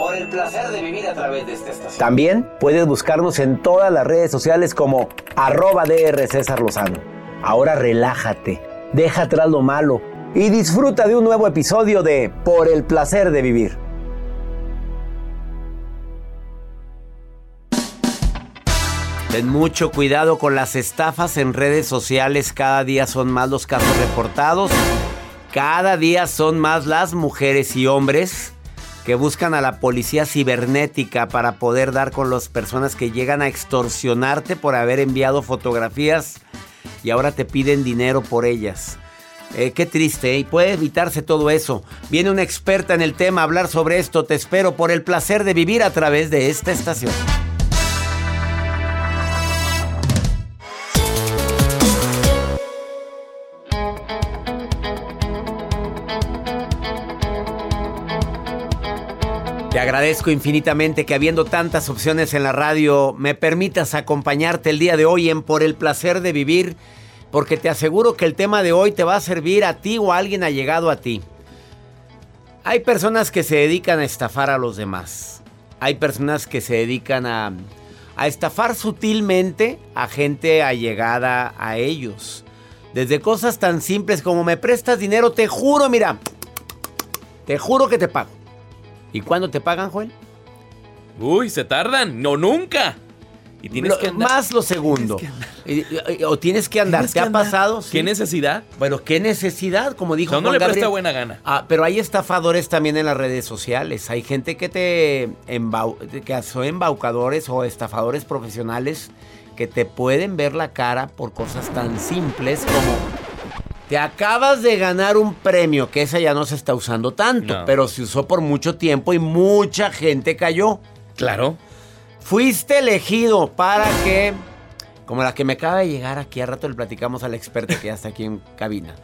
Por el placer de vivir a través de esta estación. También puedes buscarnos en todas las redes sociales como arroba DR César Lozano. Ahora relájate, deja atrás lo malo y disfruta de un nuevo episodio de Por el placer de vivir. Ten mucho cuidado con las estafas en redes sociales. Cada día son más los casos reportados. Cada día son más las mujeres y hombres que buscan a la policía cibernética para poder dar con las personas que llegan a extorsionarte por haber enviado fotografías y ahora te piden dinero por ellas. Eh, qué triste, ¿eh? puede evitarse todo eso. Viene una experta en el tema a hablar sobre esto. Te espero por el placer de vivir a través de esta estación. Te agradezco infinitamente que habiendo tantas opciones en la radio me permitas acompañarte el día de hoy en Por el placer de vivir, porque te aseguro que el tema de hoy te va a servir a ti o a alguien allegado a ti. Hay personas que se dedican a estafar a los demás. Hay personas que se dedican a, a estafar sutilmente a gente allegada a ellos. Desde cosas tan simples como me prestas dinero, te juro, mira, te juro que te pago. ¿Y cuándo te pagan, Joel? Uy, se tardan. No, nunca. Y tienes Lo- que andar. Más lo segundo. Y- O tienes que andar. Tienes ¿Te que ha andar. pasado? Sí. ¿Qué necesidad? Bueno, ¿qué necesidad? Como dijo No, no Juan le presta Gabriel. buena gana. Ah, pero hay estafadores también en las redes sociales. Hay gente que te embau- que son embaucadores o estafadores profesionales que te pueden ver la cara por cosas tan simples como te acabas de ganar un premio, que esa ya no se está usando tanto, No. pero se usó por mucho tiempo y mucha gente cayó. Claro. Fuiste elegido para que, como la que me acaba de llegar aquí, a rato le platicamos a la experta que ya está aquí en cabina,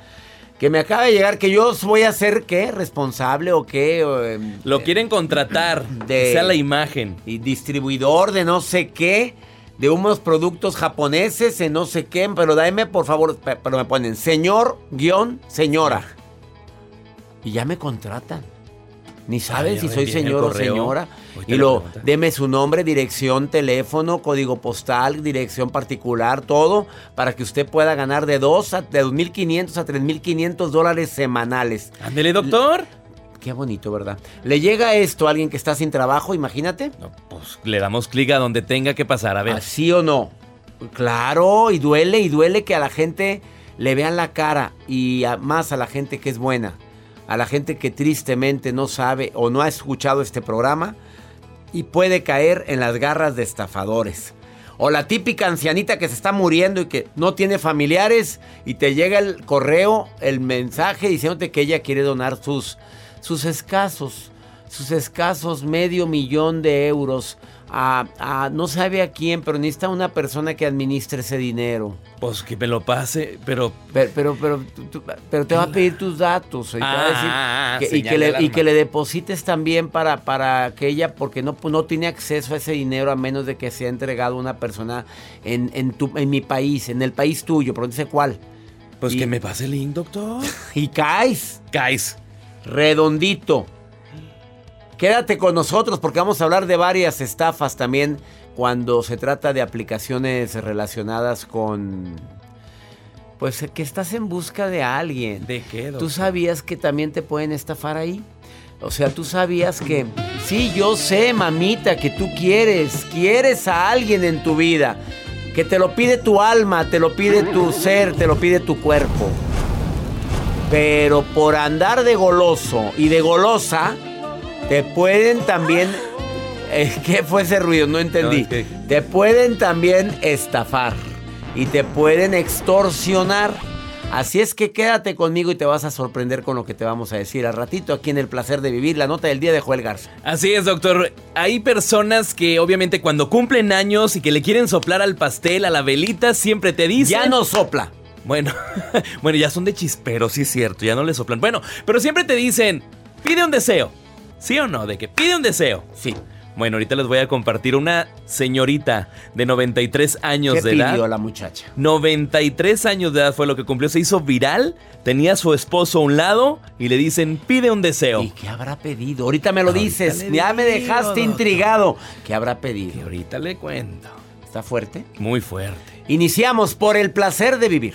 que me acaba de llegar que yo voy a ser, ¿qué? ¿Responsable o qué? O, em, Lo quieren contratar. De- sea la imagen. y distribuidor de no sé qué, de unos productos japoneses, en no sé qué, pero dame por favor, pe- pero me ponen señor guion señora. Y ya me contratan. Ni saben ya si soy señor o señora. Y lo, deme su nombre, dirección, teléfono, código postal, dirección particular, todo, para que usted pueda ganar de dos a, de 2.500 a 3.500 dólares semanales. Ándele, doctor. Qué bonito, ¿verdad? Le llega esto a alguien que está sin trabajo, imagínate. No, pues le damos clic a donde tenga que pasar. A ver. ¿Así o no? Claro, y duele, y duele que a la gente le vean la cara y a- más a la gente que es buena, a la gente que tristemente no sabe o no ha escuchado este programa y puede caer en las garras de estafadores. O la típica ancianita que se está muriendo y que no tiene familiares y te llega el correo, el mensaje diciéndote que ella quiere donar sus, sus escasos, sus escasos medio millón de euros a, no sabe a quién, pero necesita una persona que administre ese dinero. Pues que me lo pase, pero... Pero, pero, pero, te va a pedir tus datos. Y, ah, que, le, y, que, le, deposites también para, para que ella, porque no, no tiene acceso a ese dinero a menos de que sea entregado a una persona en, en, tu, en mi país, en el país tuyo, pero no sé cuál. Pues que me pase el link, doctor. y caes. Caes. Redondito. Quédate con nosotros porque vamos a hablar de varias estafas también cuando se trata de aplicaciones relacionadas con... Pues que estás en busca de alguien. ¿De qué? ¿Tú sabías que también te pueden estafar ahí? O sea, tú sabías que... Sí, yo sé, mamita, que tú quieres, quieres a alguien en tu vida. Que te lo pide tu alma, te lo pide tu ser, te lo pide tu cuerpo. Pero por andar de goloso y de golosa, te pueden también. Eh, ¿Qué fue ese ruido? No entendí. Te pueden también estafar. Y te pueden extorsionar. Así es que quédate conmigo y te vas a sorprender con lo que te vamos a decir al ratito aquí en El Placer de Vivir, la nota del día de Joel Garza. Así es, doctor. Hay personas que obviamente cuando cumplen años y que le quieren soplar al pastel, a la velita, siempre te dicen... Ya no sopla. Bueno, bueno, ya son de chispero, sí es cierto, ya no le soplan. Bueno, pero siempre te dicen, pide un deseo. ¿Sí o no? De que pide un deseo. Sí. Bueno, ahorita les voy a compartir una señorita de 93 años de edad. ¿Qué pidió la muchacha? 93 años de edad fue lo que cumplió. Se hizo viral. Tenía a su esposo a un lado y le dicen, pide un deseo. ¿Y qué habrá pedido? Ahorita me lo dices. Ya me dejaste intrigado. ¿Qué habrá pedido? ahorita le cuento. ¿Está fuerte? Muy fuerte. Iniciamos por el placer de vivir.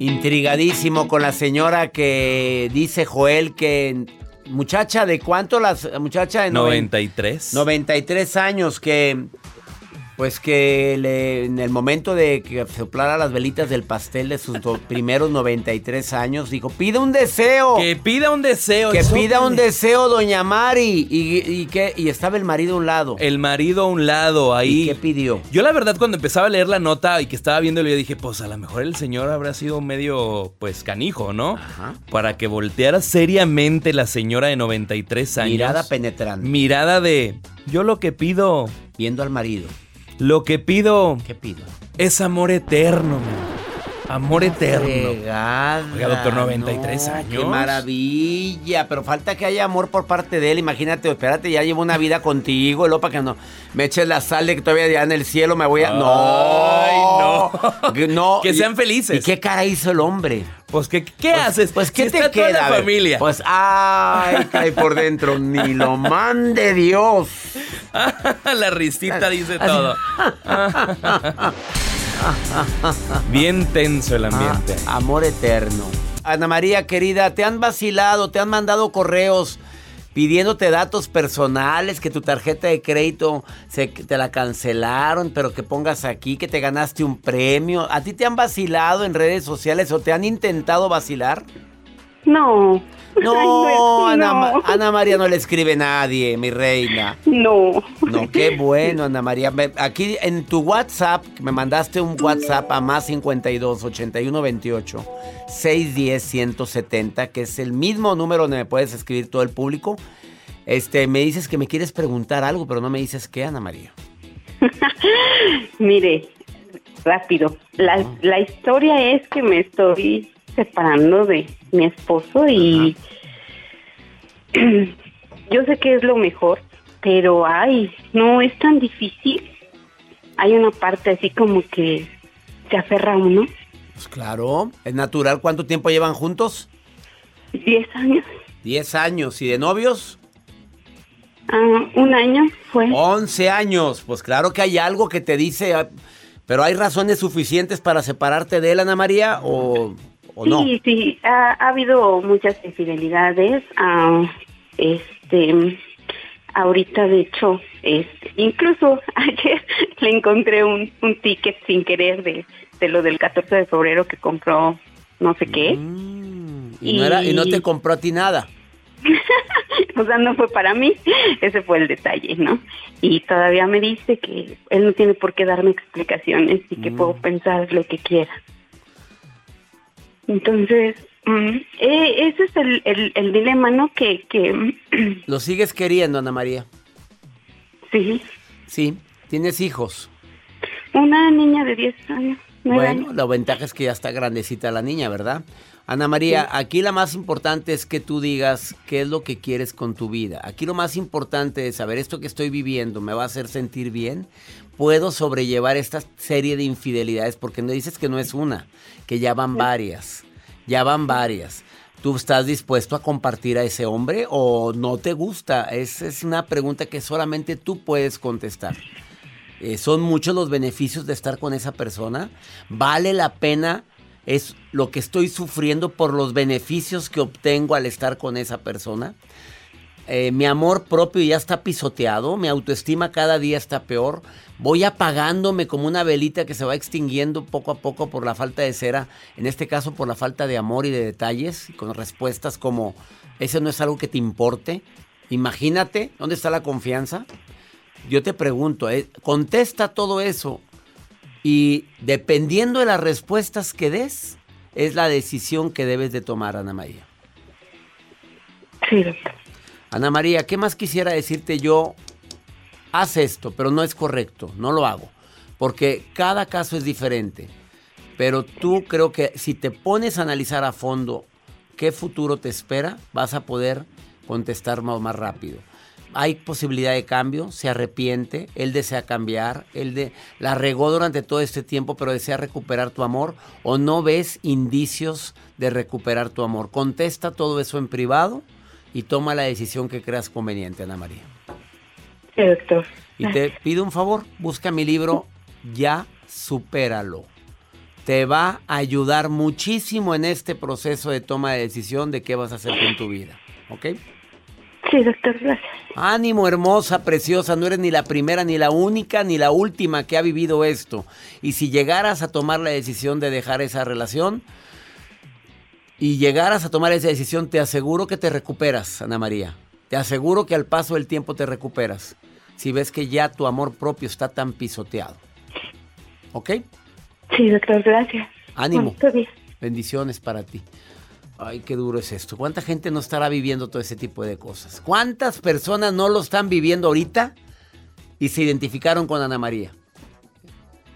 Intrigadísimo con la señora que dice Joel que muchacha de cuánto las muchacha de 93 93 años que pues que en el momento de que soplara las velitas del pastel de sus primeros 93 años, dijo, pide un deseo. Que pida un deseo. Que pida un deseo, doña Mari. Y, que, y estaba el marido a un lado. El marido a un lado, ahí. ¿Y qué pidió? Yo la verdad cuando empezaba a leer la nota y que estaba viéndolo, yo dije, pues a lo mejor el señor habrá sido medio, pues canijo, ¿no? Ajá. Para que volteara seriamente la señora de 93 años. Mirada penetrante. Mirada de, yo lo que pido... Viendo al marido. Lo que pido. ¿Qué pido? Es amor eterno, Amor eterno. Oiga, doctor, 93 años. Qué maravilla. Pero falta que haya amor por parte de él. Imagínate, espérate, ya llevo una vida contigo, lo para que no me eches la sal de que todavía ya en el cielo me voy a. no. no. Que sean felices. ¿Y qué cara hizo el hombre? Pues, ¿qué, qué pues, haces? Pues, ¿qué te queda? la familia. Pues, ay, cae por dentro. Ni lo mande Dios. la risita dice todo. Bien tenso el ambiente. amor eterno. Ana María, querida, te han vacilado, te han mandado correos pidiéndote datos personales, que tu tarjeta de crédito se, te la cancelaron, pero que pongas aquí que te ganaste un premio. ¿A ti te han vacilado en redes sociales o te han intentado vacilar? No. No, Ana, Ana, María no le escribe nadie, mi reina. No. No, qué bueno, Ana María. Aquí en tu WhatsApp, me mandaste un WhatsApp a más 52 81 28 610 170, que es el mismo número donde me puedes escribir todo el público. Este, me dices que me quieres preguntar algo, pero no me dices qué, Ana María. Mire, rápido. La, la historia es que me estoy separando de mi esposo y yo sé que es lo mejor, pero ay, no es tan difícil. Hay una parte así como que se aferra a uno. Pues claro, es natural. ¿Cuánto tiempo llevan juntos? Diez años. Diez años. ¿Y de novios? Ah, un año fue. Once años. Pues claro que hay algo que te dice... Ah, ¿Pero hay razones suficientes para separarte de él, Ana María? ¿O sí, sí, ha, habido muchas infidelidades. Ah, este, ahorita, de hecho, este, incluso ayer le encontré un, un ticket sin querer de, de, lo del 14 de febrero que compró no sé qué. Mm, y, no era, y no te compró a ti nada. o sea, no fue para mí, ese fue el detalle, ¿no? Y todavía me dice que él no tiene por qué darme explicaciones y que mm. puedo pensar lo que quiera. Entonces, mm, eh, ese es el, el, dilema, ¿no? Que, que... ¿Lo sigues queriendo, Ana María? Sí. Sí. ¿Tienes hijos? Una niña de 10 años. Bueno, la ventaja es que ya está grandecita la niña, ¿verdad? Ana María, aquí la más importante es que tú digas qué es lo que quieres con tu vida. Aquí lo más importante es saber esto que estoy viviendo, ¿me va a hacer sentir bien? ¿Puedo sobrellevar esta serie de infidelidades? Porque no dices que no es una, que ya van varias, ya van varias. ¿Tú estás dispuesto a compartir a ese hombre o no te gusta? Esa es una pregunta que solamente tú puedes contestar. Eh, ¿Son muchos los beneficios de estar con esa persona? ¿Vale la pena? ¿Es lo que estoy sufriendo por los beneficios que obtengo al estar con esa persona? Eh, mi amor propio ya está pisoteado, mi autoestima cada día está peor, voy apagándome como una velita que se va extinguiendo poco a poco por la falta de cera, en este caso por la falta de amor y de detalles, con respuestas como, ese no es algo que te importe, imagínate, ¿dónde está la confianza? Yo te pregunto, eh, contesta todo eso y dependiendo de las respuestas que des, es la decisión que debes de tomar, Ana María. Sí, doctor. Ana María, ¿qué más quisiera decirte yo? Haz esto, pero no es correcto, no lo hago, porque cada caso es diferente. Pero tú creo que si te pones a analizar a fondo qué futuro te espera, vas a poder contestar más, más rápido. Hay posibilidad de cambio, se arrepiente, él desea cambiar, él de, la regó durante todo este tiempo, pero desea recuperar tu amor o no ves indicios de recuperar tu amor. Contesta todo eso en privado y toma la decisión que creas conveniente, Ana María. Sí, doctor. Y te pido un favor, busca mi libro Ya Supéralo. Te va a ayudar muchísimo en este proceso de toma de decisión de qué vas a hacer con tu vida. ¿Ok? Sí, doctor, gracias. Ánimo, hermosa, preciosa, no eres ni la primera, ni la única, ni la última que ha vivido esto. Y si llegaras a tomar la decisión de dejar esa relación, y llegaras a tomar esa decisión, te aseguro que te recuperas, Ana María. Te aseguro que al paso del tiempo te recuperas. Si ves que ya tu amor propio está tan pisoteado. ¿Ok? Sí, doctor, gracias. Ánimo. Bendiciones para ti. Ay, qué duro es esto. ¿Cuánta gente no estará viviendo todo ese tipo de cosas? ¿Cuántas personas no lo están viviendo ahorita y se identificaron con Ana María?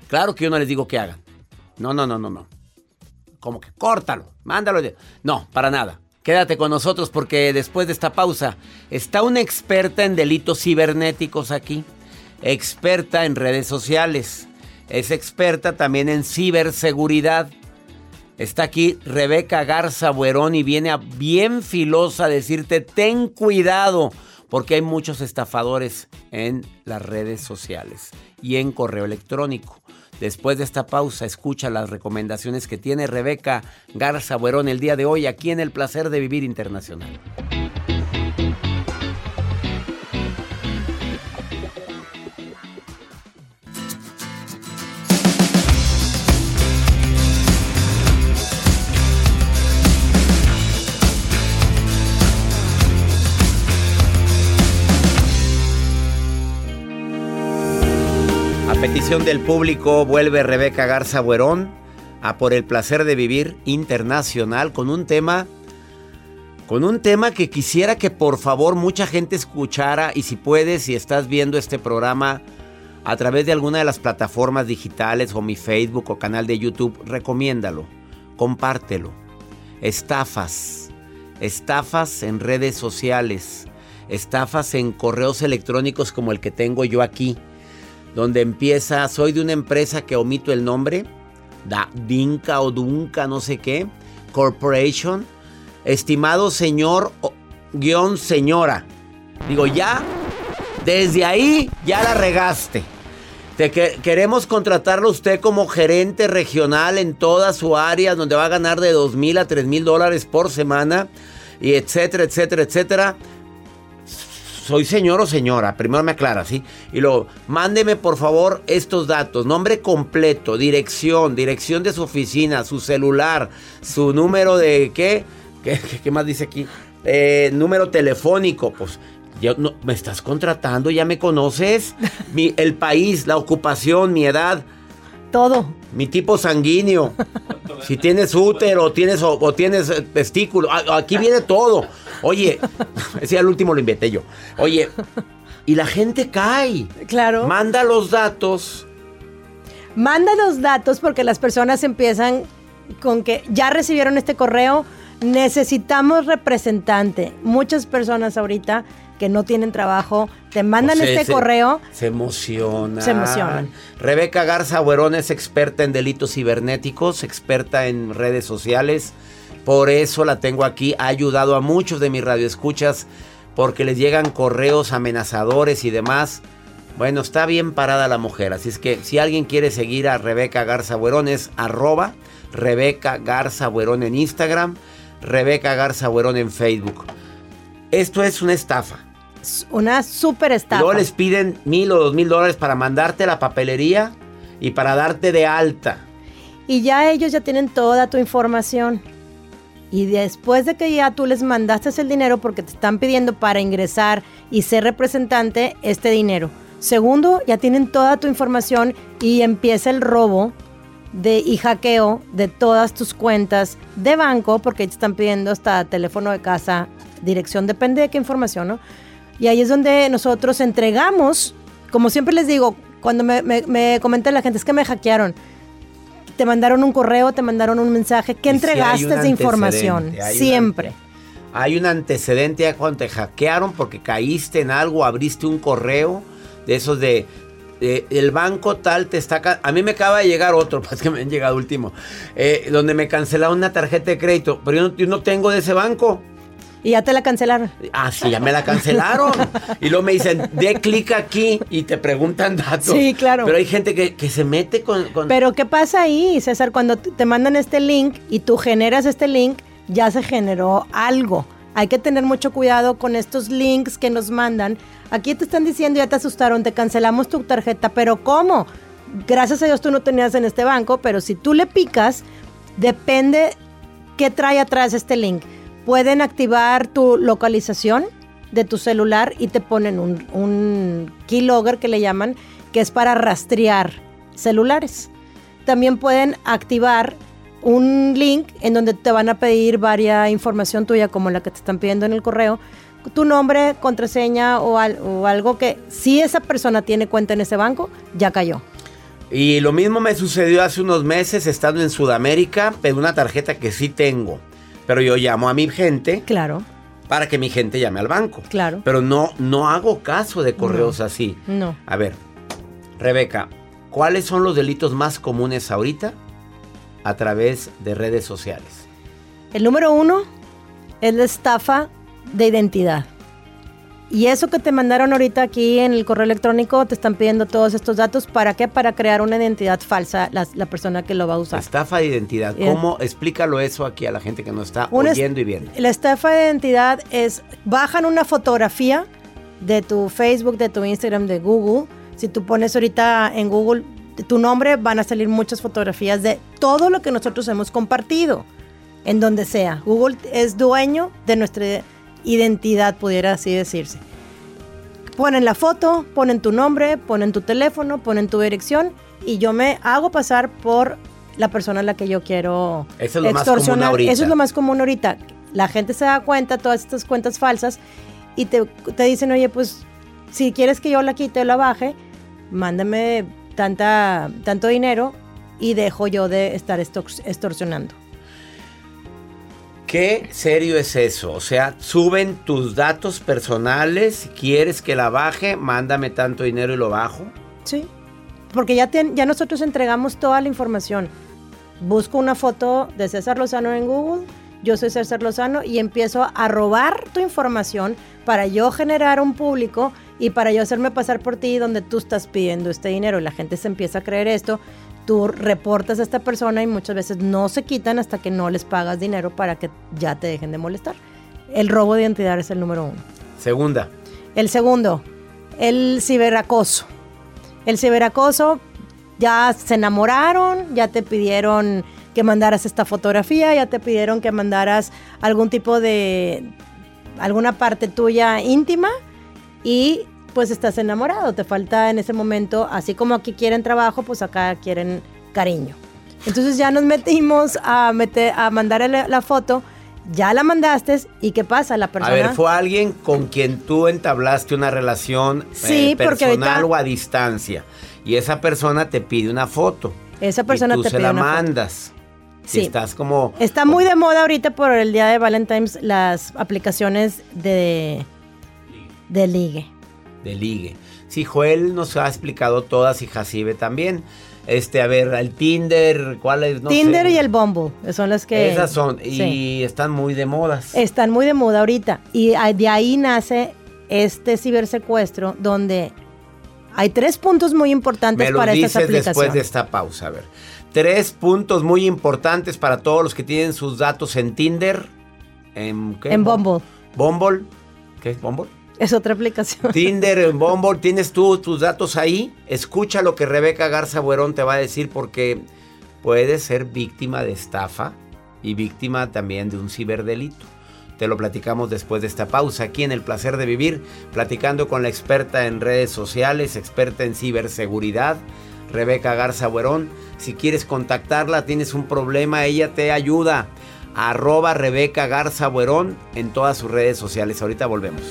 Claro que yo no les digo que hagan. No, no, no, no, no como que córtalo, mándalo. No, para nada. Quédate con nosotros porque después de esta pausa está una experta en delitos cibernéticos aquí, experta en redes sociales, es experta también en ciberseguridad. Está aquí Rebeca Garza Buerón y viene bien filosa a decirte ten cuidado porque hay muchos estafadores en las redes sociales y en correo electrónico. Después de esta pausa, escucha las recomendaciones que tiene Rebeca Garza Buerón el día de hoy aquí en El Placer de Vivir Internacional. Petición del público vuelve Rebeca Garza Buerón a Por el placer de vivir internacional con un tema con un tema que quisiera que por favor mucha gente escuchara y si puedes, si estás viendo este programa a través de alguna de las plataformas digitales o mi Facebook o canal de YouTube, recomiéndalo, compártelo. Estafas, estafas en redes sociales, estafas en correos electrónicos como el que tengo yo aquí, donde empieza, soy de una empresa que omito el nombre, da, Dinka o Dunca, no sé qué, Corporation, estimado señor o, guion señora. Digo, ya, desde ahí ya la regaste. Te queremos contratarlo usted como gerente regional en toda su área, donde va a ganar de 2 mil a 3 mil dólares por semana, y etcétera, etcétera, etcétera. Soy señor o señora, primero me aclara, ¿sí? Y luego, mándeme por favor estos datos, nombre completo, dirección, dirección de su oficina, su celular, su número de, ¿qué? ¿Qué, más dice aquí? Eh, número telefónico, pues yo, no, me estás contratando, ya me conoces. Mi, el país, la ocupación, mi edad. Todo. Mi tipo sanguíneo. si tienes útero tienes, o, tienes eh, testículo. Aquí viene todo. Oye, ese al último lo inventé yo. Oye, y la gente cae. Claro. Manda los datos. Manda los datos porque las personas empiezan con que ya recibieron este correo. Necesitamos representante. Muchas personas ahorita que no tienen trabajo, te mandan este correo. Se emocionan. Se emocionan. Rebeca Garza Buerón es experta en delitos cibernéticos, experta en redes sociales. Por eso la tengo aquí. Ha ayudado a muchos de mis radioescuchas porque les llegan correos amenazadores y demás. Bueno, está bien parada la mujer. Así es que si alguien quiere seguir a Rebeca Garza Buerón es arroba Rebeca Garza Buerón en Instagram, Rebeca Garza Buerón en Facebook. Esto es una estafa. Una súper estafa. Luego les piden mil o dos mil dólares para mandarte la papelería y para darte de alta. Y ya ellos ya tienen toda tu información. Y después de que ya tú les mandaste el dinero porque te están pidiendo para ingresar y ser representante este dinero. Segundo, ya tienen toda tu información y empieza el robo de, y hackeo de todas tus cuentas de banco porque te están pidiendo hasta teléfono de casa, dirección, depende de qué información, ¿no? Y ahí es donde nosotros entregamos, como siempre les digo, cuando me, me, comenta la gente, es que me hackearon. Te mandaron un correo, te mandaron un mensaje. ¿Qué entregaste esa información? Siempre. hay un antecedente cuando te hackearon porque caíste en algo, abriste un correo de esos de, el banco tal te está... A mí me acaba de llegar otro, pues que me han llegado último, eh, donde me cancelaron una tarjeta de crédito, pero yo no tengo de ese banco. Y ya te la cancelaron. Ah, sí, ya me la cancelaron. y luego me dicen, de clic aquí y te preguntan datos. Sí, claro. Pero hay gente que, se mete con, Pero ¿qué pasa ahí, César? Cuando te mandan este link y tú generas este link, ya se generó algo. Hay que tener mucho cuidado con estos links que nos mandan. Aquí te están diciendo, ya te asustaron, te cancelamos tu tarjeta, pero ¿cómo? Gracias a Dios tú no tenías en este banco, pero si tú le picas, depende qué trae atrás este link pueden activar tu localización de tu celular y te ponen un, un keylogger que le llaman, que es para rastrear celulares. También pueden activar un link en donde te van a pedir varia información tuya, como la que te están pidiendo en el correo, tu nombre, contraseña o, o algo que si esa persona tiene cuenta en ese banco, ya cayó. Y lo mismo me sucedió hace unos meses estando en Sudamérica, pero una tarjeta que sí tengo. Pero yo llamo a mi gente. Claro. Para que mi gente llame al banco. Claro. Pero no, no hago caso de correos así. No. A ver, Rebeca, ¿cuáles son los delitos más comunes ahorita a través de redes sociales? El número uno es la estafa de identidad. Y eso que te mandaron ahorita aquí en el correo electrónico, te están pidiendo todos estos datos. ¿Para qué? Para crear una identidad falsa, la, persona que lo va a usar. Estafa de identidad. ¿Cómo? Explícalo eso aquí a la gente que no está oyendo y viendo. La estafa de identidad es, bajan una fotografía de tu Facebook, de tu Instagram, de Google. Si tú pones ahorita en Google tu nombre, van a salir muchas fotografías de todo lo que nosotros hemos compartido, en donde sea. Google es dueño de nuestra identidad, pudiera así decirse. Ponen la foto, ponen tu nombre, ponen tu teléfono, ponen tu dirección y yo me hago pasar por la persona a la que yo quiero Eso es lo más extorsionar. común ahorita. Eso es lo más común ahorita. La gente se da cuenta, todas estas cuentas falsas, y te, te dicen, oye, pues si quieres que yo la quite o la baje, mándame tanta, tanto dinero y dejo yo de estar extor- extorsionando. ¿Qué serio es eso? O sea, suben tus datos personales, si quieres que la baje, mándame tanto dinero y lo bajo. Sí. Porque ya, ten- ya nosotros entregamos toda la información. Busco una foto de César Lozano en Google, yo soy César Lozano y empiezo a robar tu información para yo generar un público y para yo hacerme pasar por ti donde tú estás pidiendo este dinero y la gente se empieza a creer esto. Tú reportas a esta persona y muchas veces no se quitan hasta que no les pagas dinero para que ya te dejen de molestar. El robo de identidad es el número uno. Segunda. El segundo, el ciberacoso. El ciberacoso, ya se enamoraron, ya te pidieron que mandaras esta fotografía, ya te pidieron que mandaras algún tipo de, alguna parte tuya íntima y pues estás enamorado, te falta en ese momento, así como aquí quieren trabajo, pues acá quieren cariño. Entonces ya nos metimos a, meter, a mandar la, foto, ya la mandaste y ¿qué pasa? La persona... A ver, fue alguien con quien tú entablaste una relación eh, Sí, porque personal ahorita- o a distancia. Y esa persona te pide una foto. Esa persona y tú te se pide la una foto. mandas. Si Sí. estás como... Está muy de moda ahorita por el día de Valentine's las aplicaciones de, de ligue. De ligue. Sí, Joel nos ha explicado todas y Jacibe también. Este, a ver, el Tinder, ¿cuál es? No Tinder sé. y el Bumble son las que... Esas son, y sí, están muy de modas. están muy de moda ahorita. Y de ahí nace este cibersecuestro donde hay tres puntos muy importantes Me lo para estas dices después aplicaciones. de esta pausa, a ver. Tres puntos muy importantes para todos los que tienen sus datos en Tinder. ¿En, qué? En Bumble. Bumble. ¿Qué es Bumble? Es otra aplicación. Tinder, Bumble, tienes tú tus datos ahí. Escucha lo que Rebeca Garza Buerón te va a decir porque puedes ser víctima de estafa y víctima también de un ciberdelito. Te lo platicamos después de esta pausa aquí en El Placer de Vivir, platicando con la experta en redes sociales, experta en ciberseguridad, Rebeca Garza Buerón. Si quieres contactarla, tienes un problema, ella te ayuda. Arroba Rebeca Garza Buerón en todas sus redes sociales. Ahorita volvemos.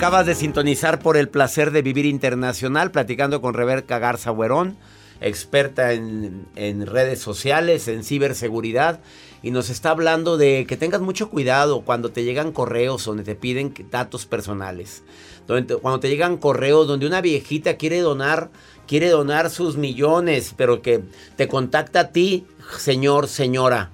Acabas de sintonizar por el placer de vivir internacional, platicando con Rebeca Garza Buerón, experta en, redes sociales, en ciberseguridad, y nos está hablando de que tengas mucho cuidado cuando te llegan correos donde te piden datos personales. Cuando te llegan correos donde una viejita quiere donar, quiere donar sus millones, pero que te contacta a ti, señor, señora,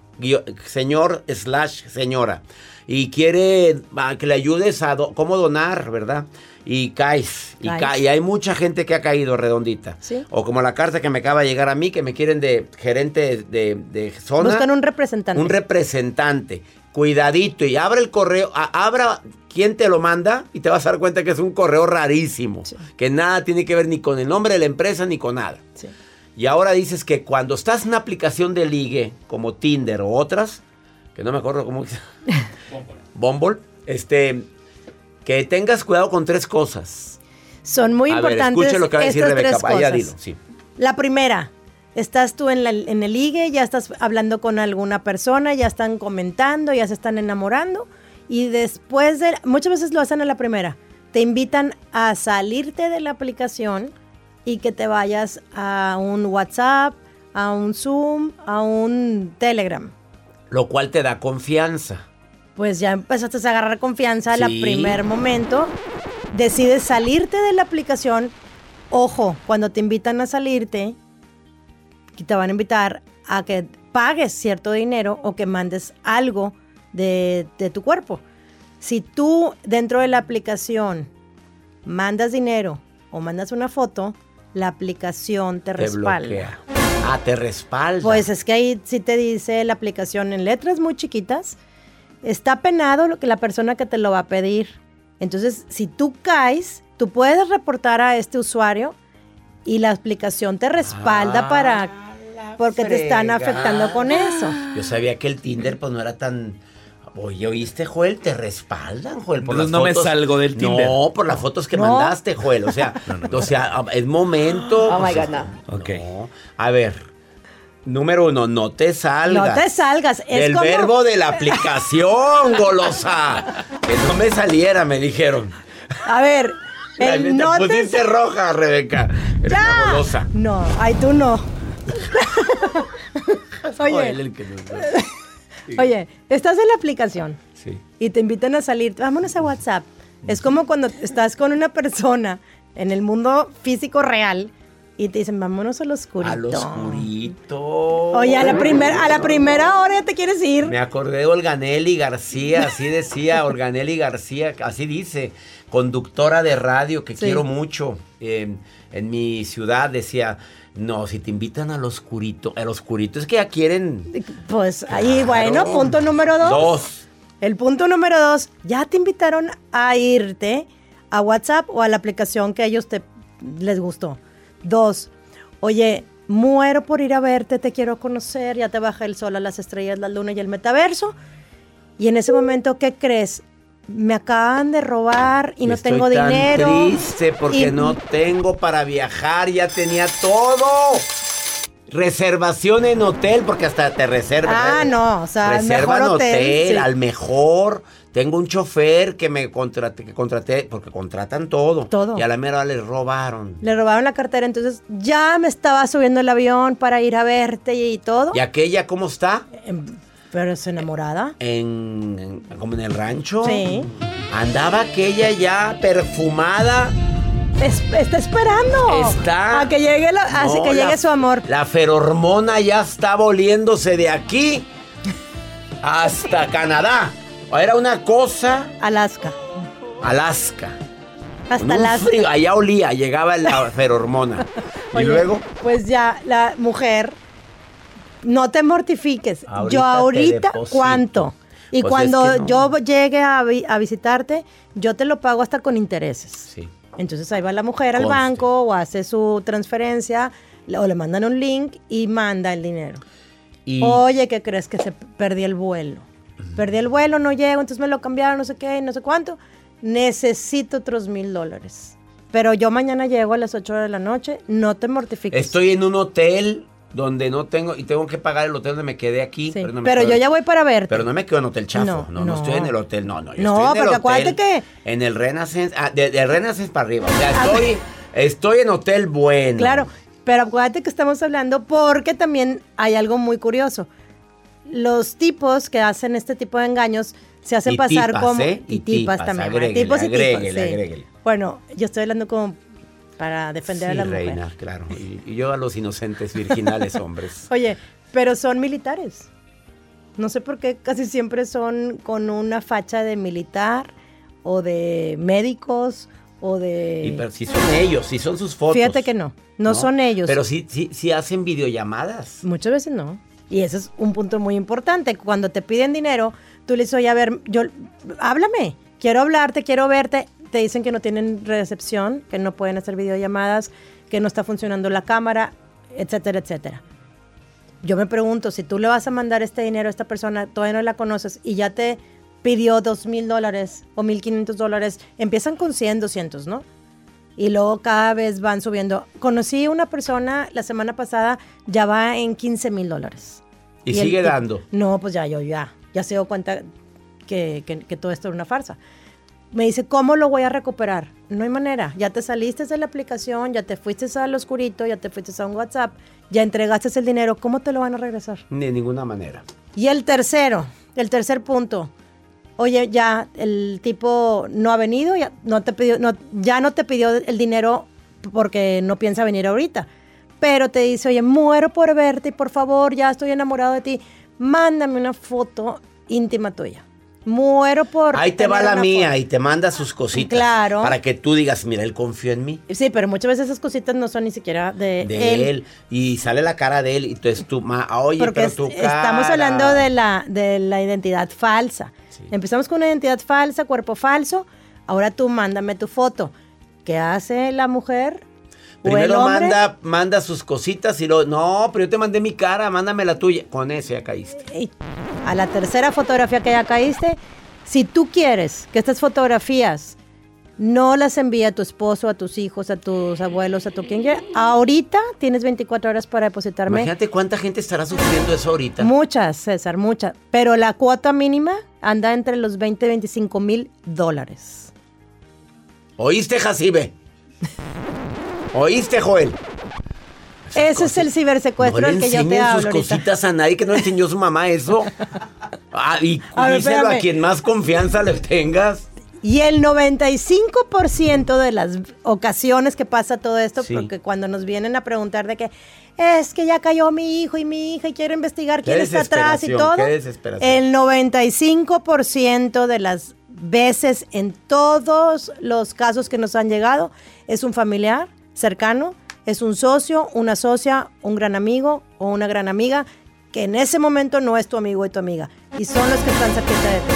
señor slash señora y quiere que le ayudes a do- cómo donar, ¿verdad? Y caes, y, ca- y hay mucha gente que ha caído redondita. Sí. O como la carta que me acaba de llegar a mí, que me quieren de gerente de, de zona. Buscan un representante. Un representante. Cuidadito y abre el correo, a- abra quién te lo manda y te vas a dar cuenta que es un correo rarísimo, Sí. que nada tiene que ver ni con el nombre de la empresa ni con nada. Sí. Y ahora dices que cuando estás en una aplicación de ligue como Tinder o otras, que no me acuerdo cómo Bumble, este, que tengas cuidado con tres cosas. Son muy a ver, importantes escuche lo que va a decir estas Rebeca. tres Vaya, cosas. dilo, sí. La primera, estás tú en, la- en el ligue, ya estás hablando con alguna persona, ya están comentando, ya se están enamorando y después de, muchas veces lo hacen a la primera, te invitan a salirte de la aplicación y que te vayas a un WhatsApp, a un Zoom, a un Telegram. Lo cual te da confianza. Pues ya empezaste a agarrar confianza al Sí. primer momento, decides salirte de la aplicación. Ojo, cuando te invitan a salirte, te van a invitar a que pagues cierto dinero o que mandes algo de, de tu cuerpo. Si tú dentro de la aplicación mandas dinero o mandas una foto, la aplicación te, Te respalda. bloquea. Ah, te respalda. Pues es que ahí sí te dice la aplicación en letras muy chiquitas. Está penado lo que la persona que te lo va a pedir. Entonces, si tú caes, tú puedes reportar a este usuario y la aplicación te respalda Ah, para porque te están afectando con eso. Yo sabía que el Tinder pues no era tan... Oye, ¿oíste, Joel? Te respaldan, Joel, por Entonces las no me salgo del Tinder. No, por las fotos que No. mandaste, Joel. O sea, o sea, es momento. Oh my pues, God, no. Ok. no. A ver, número uno, no te salgas. No te salgas. Es El como- verbo de la aplicación, golosa. Que no me saliera, me dijeron. A ver, el no te pusiste roja, Rebeca. ¡Ya! una golosa. No, ay, tú no. Oye, el que nos- oye, estás en la aplicación Sí. y te invitan a salir, vámonos a WhatsApp. Es como cuando estás con una persona en el mundo físico real y te dicen, vámonos al oscurito. Al oscurito. Oye, a la, primer, a la primera hora ya te quieres ir. Me acordé de Olganelli García, así decía Olganelli García, así dice, conductora de radio que Sí. quiero mucho. eh, en mi ciudad decía, no, si te invitan al oscurito, al oscurito es que ya quieren Pues ahí, bueno, punto número dos. dos. El punto número dos, ya te invitaron a irte a WhatsApp o a la aplicación que a ellos te les gustó. Dos, oye, muero por ir a verte, te quiero conocer, ya te baja el sol a las estrellas, la luna y el metaverso. Y en ese momento, ¿qué crees? Me acaban de robar y no Estoy tengo tan dinero. triste porque Y- no tengo para viajar, ya tenía todo. Reservación en hotel, porque hasta te reservan. Ah, no, o sea, Reservan mejor hotel, hotel, sí. al mejor. Tengo un chofer que me contraté, que contraté, porque contratan todo. Todo. Y a la mera les robaron. Le robaron la cartera, entonces ya me estaba subiendo el avión para ir a verte y todo. ¿Y aquella cómo está? Pero es enamorada. En, en- como en el rancho. Sí. Andaba aquella ya perfumada. Es- está esperando. Está. A que llegue, la, así que llegue la- su amor. La ferormona ya está volviéndose de aquí hasta Canadá. Era una cosa, Alaska. Alaska. Hasta Alaska. frío, allá olía, llegaba la ferormona. y Oye, luego, Pues ya, la mujer, no te mortifiques. Ahorita yo ahorita. ¿cuánto? Y Pues cuando es que no. yo llegue a, vi- a visitarte, yo te lo pago hasta con intereses. sí. Entonces ahí va la mujer al banco o hace su transferencia o le mandan un link y manda el dinero. Y Oye, ¿qué crees? Que se perdí el vuelo. Perdí el vuelo, no llego, entonces me lo cambiaron, no sé qué, no sé cuánto. Necesito otros mil dólares. Pero yo mañana llego a las 8 de la noche, no te mortifiques. estoy en un hotel donde no tengo, y tengo que pagar el hotel donde me quedé aquí. Sí, no me Pero quedo- yo ya voy para verte. Pero no me quedo en hotel chafo. No, No, no, no. estoy en el hotel. No, no. Yo No, estoy en el porque acuérdate hotel, que- En el Renaissance. Ah, de, de Renaissance para arriba. O sea, A estoy, estoy en hotel bueno. Claro, pero acuérdate que estamos hablando porque también hay algo muy curioso. Los tipos que hacen este tipo de engaños se hacen Y pasar tipas, como ¿eh? Y tipas, también. agréguele, tipos y agréguele, tipas, sí. agréguele. Bueno, yo estoy hablando como para defender Sí, a la mujer. reina, claro. Y, y yo a los inocentes virginales hombres. Oye, pero son militares. No sé por qué casi siempre son con una facha de militar o de médicos o de... Y, pero si son ellos, si son sus fotos. Fíjate que no, no, son ellos. Pero sí, sí, sí hacen videollamadas. Muchas veces no. Y ese es un punto muy importante. Cuando te piden dinero, tú le dices, oye, a ver, yo, háblame, quiero hablarte, quiero verte. Te dicen que no tienen recepción, que no pueden hacer videollamadas, que no está funcionando la cámara, etcétera, etcétera. Yo me pregunto, si tú le vas a mandar este dinero a esta persona, todavía no la conoces y ya te pidió dos mil dólares o mil quinientos dólares, empiezan con 100, 200, ¿no? Y luego cada vez van subiendo. Conocí una persona la semana pasada, ya va en 15 mil dólares. Y, el sigue tipo- dando. No, pues ya, yo ya, ya se dio cuenta que, que- que todo esto era una farsa. Me dice, ¿cómo lo voy a recuperar? No hay manera. Ya te saliste de la aplicación, ya te fuiste al oscurito, ya te fuiste a un WhatsApp, ya entregaste el dinero. ¿Cómo te lo van a regresar? De ninguna manera. Y el tercero, el tercer punto. Oye, ya el tipo no ha venido, ya no te pidió, no, ya no te pidió el dinero porque no piensa venir ahorita. Pero te dice, oye, muero por verte y por favor, ya estoy enamorado de ti. Mándame una foto íntima tuya. Muero por. Ahí te va la mía foto". y te manda sus cositas. Claro. Para que tú digas, mira, él confió en mí. Sí, pero muchas veces esas cositas no son ni siquiera de, De él. Y sale la cara de él. Y entonces tú, ma, oye, Porque pero es- tu estamos cara. hablando de la, de la identidad falsa. Sí. Empezamos con una identidad falsa, cuerpo falso. Ahora tú mándame tu foto. ¿Qué hace la mujer? Primero manda, manda sus cositas y luego, no, pero yo te mandé mi cara, mándame la tuya. Con eso ya caíste. A la tercera fotografía que ya caíste, si tú quieres que estas fotografías no las envíe a tu esposo, a tus hijos, a tus abuelos, a tu quien quiera, ahorita tienes 24 horas para depositarme. Imagínate cuánta gente estará sufriendo eso ahorita. Muchas, César, muchas. Pero la cuota mínima anda entre los 20 y 25 mil dólares. ¿Oíste, Jacibe? ¿Oíste, Joel? Ese es el cibersecuestro no del que yo te hablo sus ahorita. cositas a nadie que no le enseñó su mamá eso. Ah, y A ver, díselo a espérame. quien más confianza le tengas. Y el 95% de las ocasiones que pasa todo esto, Sí. porque cuando nos vienen a preguntar de que es que ya cayó mi hijo y mi hija y quiero investigar quién está atrás y todo, el 95% de las veces en todos los casos que nos han llegado es un familiar cercano, es un socio, una socia, un gran amigo o una gran amiga que en ese momento no es tu amigo y tu amiga y son los que están cerquita de ti.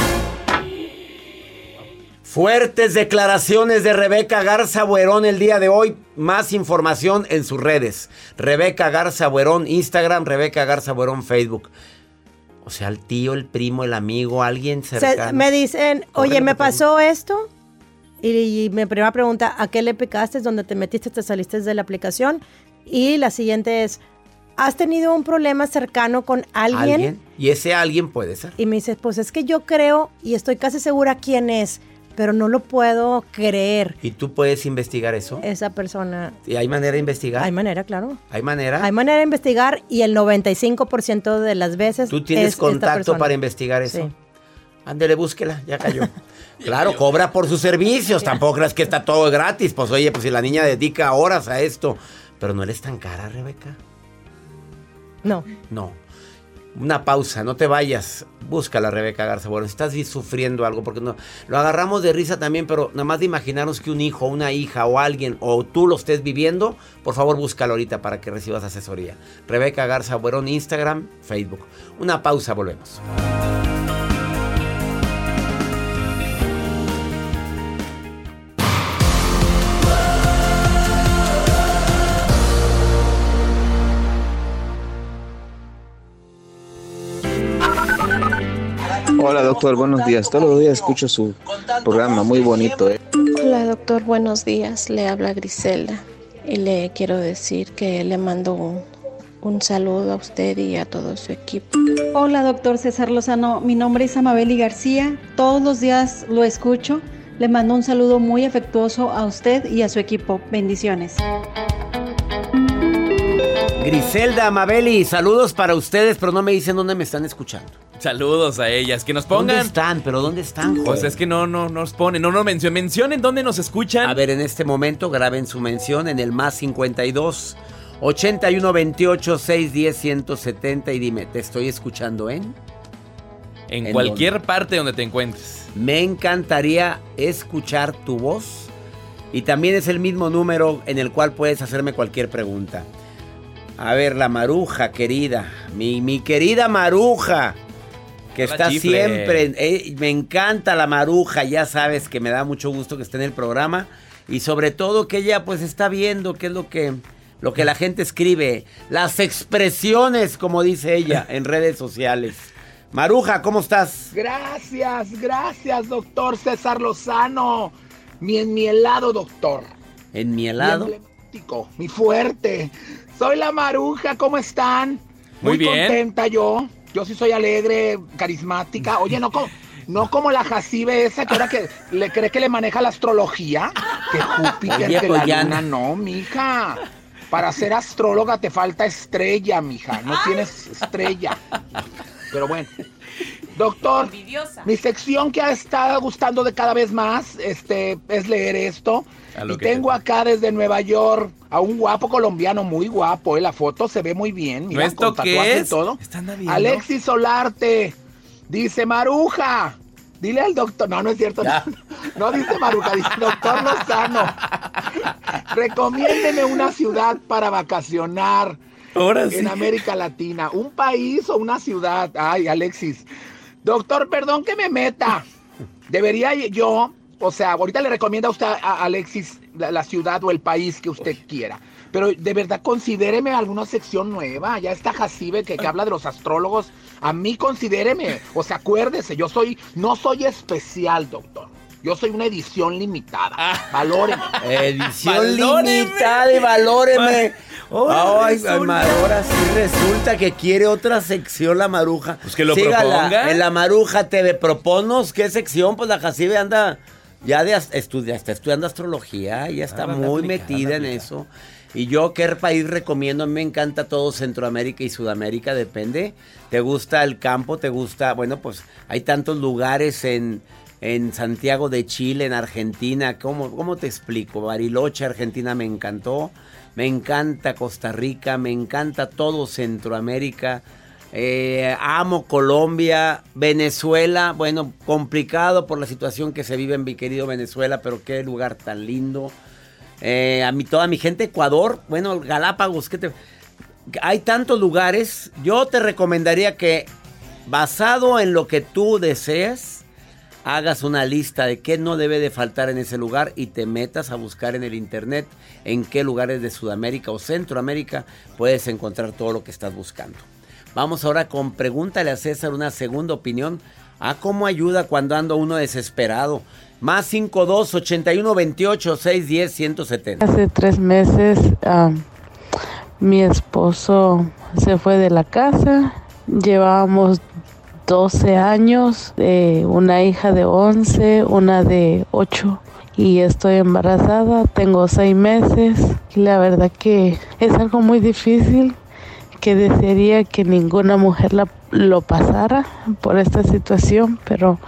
Fuertes declaraciones de Rebeca Garza Buerón el día de hoy. Más información en sus redes. Rebeca Garza Buerón Instagram, Rebeca Garza Buerón Facebook. O sea, el tío, el primo, el amigo, alguien Se- cercano. me dicen, oye, me pasó esto. Y, y mi primera pregunta, ¿a qué le picaste? ¿Dónde te metiste? ¿Te saliste de la aplicación? Y la siguiente es, ¿has tenido un problema cercano con alguien? ¿Alguien? Y ese alguien puede ser. Y me dice, pues es que yo creo y estoy casi segura quién es, pero no lo puedo creer. ¿Y tú puedes investigar eso? Esa persona. ¿Y hay manera de investigar? Hay manera, claro. ¿Hay manera? Hay manera de investigar y el 95% de las veces. ¿Tú tienes es contacto para investigar eso? Sí. Ándele, búsquela, ya cayó. Claro, cobra por sus servicios. Tampoco creas que está todo gratis. Pues oye, pues si la niña dedica horas a esto. Pero no eres tan cara, Rebeca. No. No. Una pausa, no te vayas. Búscala, Rebeca Garza. Bueno, si estás sufriendo algo, porque no. Lo agarramos de risa también, pero nada más de imaginarnos que un hijo, una hija o alguien, o tú lo estés viviendo, por favor búscalo ahorita para que recibas asesoría. Rebeca Garza Buerón, Instagram, Facebook. Una pausa, volvemos. Hola doctor, buenos días. Todos los días escucho su programa, muy bonito. ¿eh? Hola doctor, buenos días. Le habla Griselda y le quiero decir que le mando un, un saludo a usted y a todo su equipo. Hola, doctor César Lozano. Mi nombre es Amabeli García. Todos los días lo escucho. Le mando un saludo muy afectuoso a usted y a su equipo. Bendiciones. Griselda, Amabeli, saludos para ustedes, pero no me dicen dónde me están escuchando. Saludos a ellas. Que nos ¿Dónde pongan. están? ¿Pero dónde están, Pues joder? es que no, no nos ponen, no nos mencionen. Mencionen dónde nos escuchan. A ver, en este momento graben su mención en el más 52 81 28 610 170 y dime, ¿te estoy escuchando en? en ¿en cualquier parte donde te encuentres. Me encantaría escuchar tu voz y también es el mismo número en el cual puedes hacerme cualquier pregunta. A ver, la maruja querida, mi, mi querida maruja, que Hola, está chifle. siempre, eh, me encanta la maruja, ya sabes que me da mucho gusto que esté en el programa y sobre todo que ella pues está viendo qué es lo que, lo que la gente escribe, las expresiones, como dice ella, en redes sociales. Maruja, ¿cómo estás? Gracias, gracias, doctor César Lozano. Mi enmielado, doctor. En mi Mi helado. emblemático, mi fuerte. Soy la maruja, ¿cómo están? Muy bien. contenta yo. Yo sí soy alegre, carismática. Oye, no como, no como la Jacibe esa que ahora que le cree que le maneja la astrología. Que Júpiter, Oye, que pues la ya luna, no, mija. Para ser astróloga te falta estrella, mija. No tienes estrella. Pero bueno. Doctor, mi sección que ha estado gustando de cada vez más este, es leer esto. Y tengo acá desde Nueva York a un guapo colombiano, muy guapo. eh, La foto se ve muy bien. Mira, ¿Esto con qué tatuaje y todo. Alexis Solarte dice Maruja. Dile al doctor. No, no es cierto. No, no dice Maruja, dice doctor Lozano. Recomiéndeme una ciudad para vacacionar Ahora sí. en América Latina. ¿Un país o una ciudad? Ay, Alexis. Doctor, perdón que me meta. Debería yo O sea, ahorita le recomienda a usted a Alexis la, la ciudad o el país que usted quiera. Pero de verdad, considéreme alguna sección nueva. Ya está Jacibe que, que habla de los astrólogos. A mí considéreme. O sea, acuérdese, yo soy, no soy especial, doctor. Yo soy una edición limitada. Ah. Valóreme. Edición Valóreme. limitada y valóreme. Ahora Ay, resulta. ahora sí resulta que quiere otra sección la maruja. Pues que lo proponga. En la maruja TV, proponos qué sección, pues la Jacibe anda ya de estudia, está estudiando astrología, ya está Ah, anda muy aplicada, metida en eso. Y yo, ¿qué país recomiendo? A mí me encanta todo Centroamérica y Sudamérica, depende. ¿Te gusta el campo? ¿Te gusta? Bueno, pues hay tantos lugares en, en Santiago de Chile, en Argentina. ¿Cómo, ¿Cómo te explico? Bariloche, Argentina me encantó. Me encanta Costa Rica, me encanta todo Centroamérica. Eh, amo Colombia, Venezuela, bueno, complicado por la situación que se vive en mi querido Venezuela, pero qué lugar tan lindo. Eh, a mi, toda mi gente, Ecuador, bueno, Galápagos, ¿qué te- hay tantos lugares. Yo te recomendaría que, basado en lo que tú deseas, hagas una lista de qué no debe de faltar en ese lugar y te metas a buscar en el internet en qué lugares de Sudamérica o Centroamérica puedes encontrar todo lo que estás buscando. Vamos ahora con pregúntale a César una segunda opinión. Ah, cómo ayuda cuando anda uno desesperado. Más 52 81 28 610 170. Hace tres meses mi esposo se fue de la casa. Llevábamos 12 años, eh, una hija de 11, una de 8 y estoy embarazada, tengo 6 meses. Y la verdad que es algo muy difícil que desearía que ninguna mujer la- lo pasara por esta situación, pero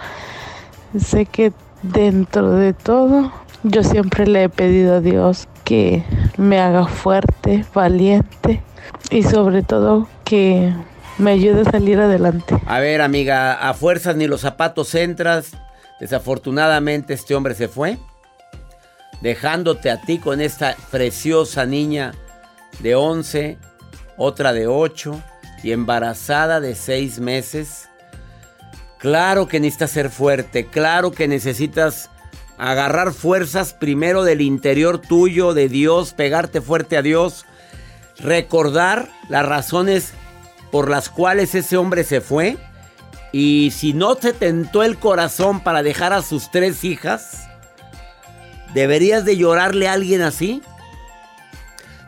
sé que dentro de todo yo siempre le he pedido a Dios que me haga fuerte, valiente y sobre todo que me ayude a salir adelante. A ver, amiga, a fuerzas ni los zapatos entras. Desafortunadamente este hombre se fue, dejándote a ti con esta preciosa niña de 11, otra de 8 y embarazada de 6 meses. Claro que necesitas ser fuerte, claro que necesitas agarrar fuerzas primero del interior tuyo, de Dios, pegarte fuerte a Dios, recordar las razones por las cuales ese hombre se fue. Y si no te tentó el corazón para dejar a sus tres hijas, ¿deberías de llorarle a alguien así?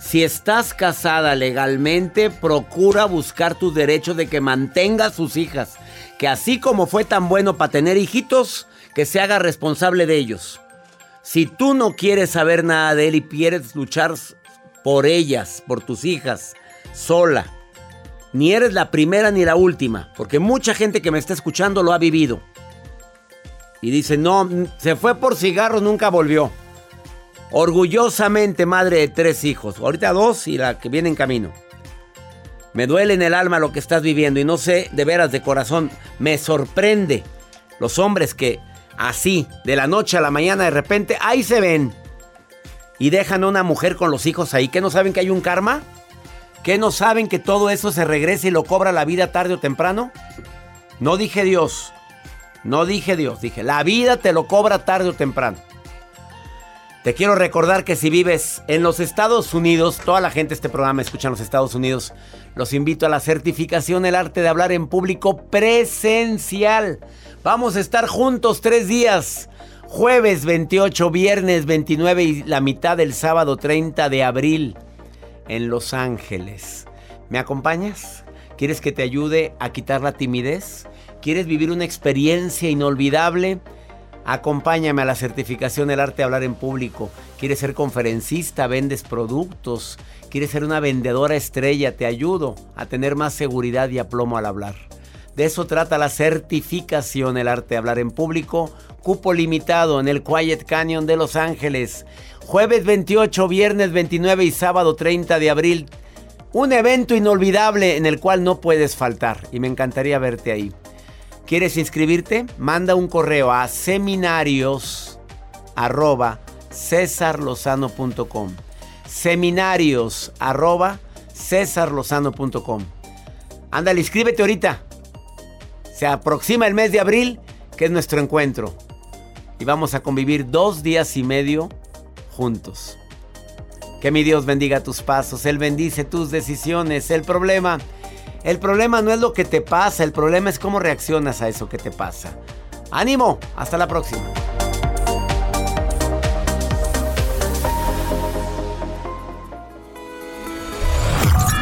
Si estás casada legalmente, procura buscar tus derechos de que mantenga a sus hijas. Que así como fue tan bueno para tener hijitos, que se haga responsable de ellos. Si tú no quieres saber nada de él y quieres luchar por ellas, por tus hijas, sola, ni eres la primera ni la última, porque mucha gente que me está escuchando lo ha vivido. Y dice, no, se fue por cigarros, nunca volvió. Orgullosamente madre de tres hijos, ahorita dos y la que viene en camino. Me duele en el alma lo que estás viviendo y no sé de veras de corazón, me sorprende los hombres que así, de la noche a la mañana de repente, ahí se ven. Y dejan a una mujer con los hijos ahí, que no saben que hay un karma. ¿Qué no saben que todo eso se regresa y lo cobra la vida tarde o temprano? No dije Dios. No dije Dios. Dije, la vida te lo cobra tarde o temprano. Te quiero recordar que si vives en los Estados Unidos, toda la gente de este programa escucha en los Estados Unidos, los invito a la certificación El arte de hablar en público presencial. Vamos a estar juntos tres días. Jueves 28, viernes 29 y la mitad del sábado 30 de abril en Los Ángeles. ¿Me acompañas? ¿Quieres que te ayude a quitar la timidez? ¿Quieres vivir una experiencia inolvidable? Acompáñame a la certificación El arte de hablar en público. ¿Quieres ser conferencista? ¿Vendes productos? ¿Quieres ser una vendedora estrella? Te ayudo a tener más seguridad y aplomo al hablar. De eso trata la certificación El arte de hablar en público. Cupo limitado en el Quiet Canyon de Los Ángeles. Jueves 28, viernes 29 y sábado 30 de abril. Un evento inolvidable en el cual no puedes faltar y me encantaría verte ahí. ¿Quieres inscribirte? Manda un correo a seminarios arroba cesarlozano.com seminarios arroba Ándale, inscríbete ahorita. Se aproxima el mes de abril, que es nuestro encuentro. y vamos a convivir dos días y medio juntos. Que mi Dios bendiga tus pasos, Él bendice tus decisiones. El problema, el problema no es lo que te pasa, el problema es cómo reaccionas a eso que te pasa. Ánimo, hasta la próxima.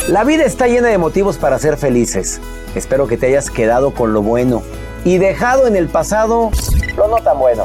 La vida está llena de motivos para ser felices. Espero que te hayas quedado con lo bueno y dejado en el pasado lo no tan bueno.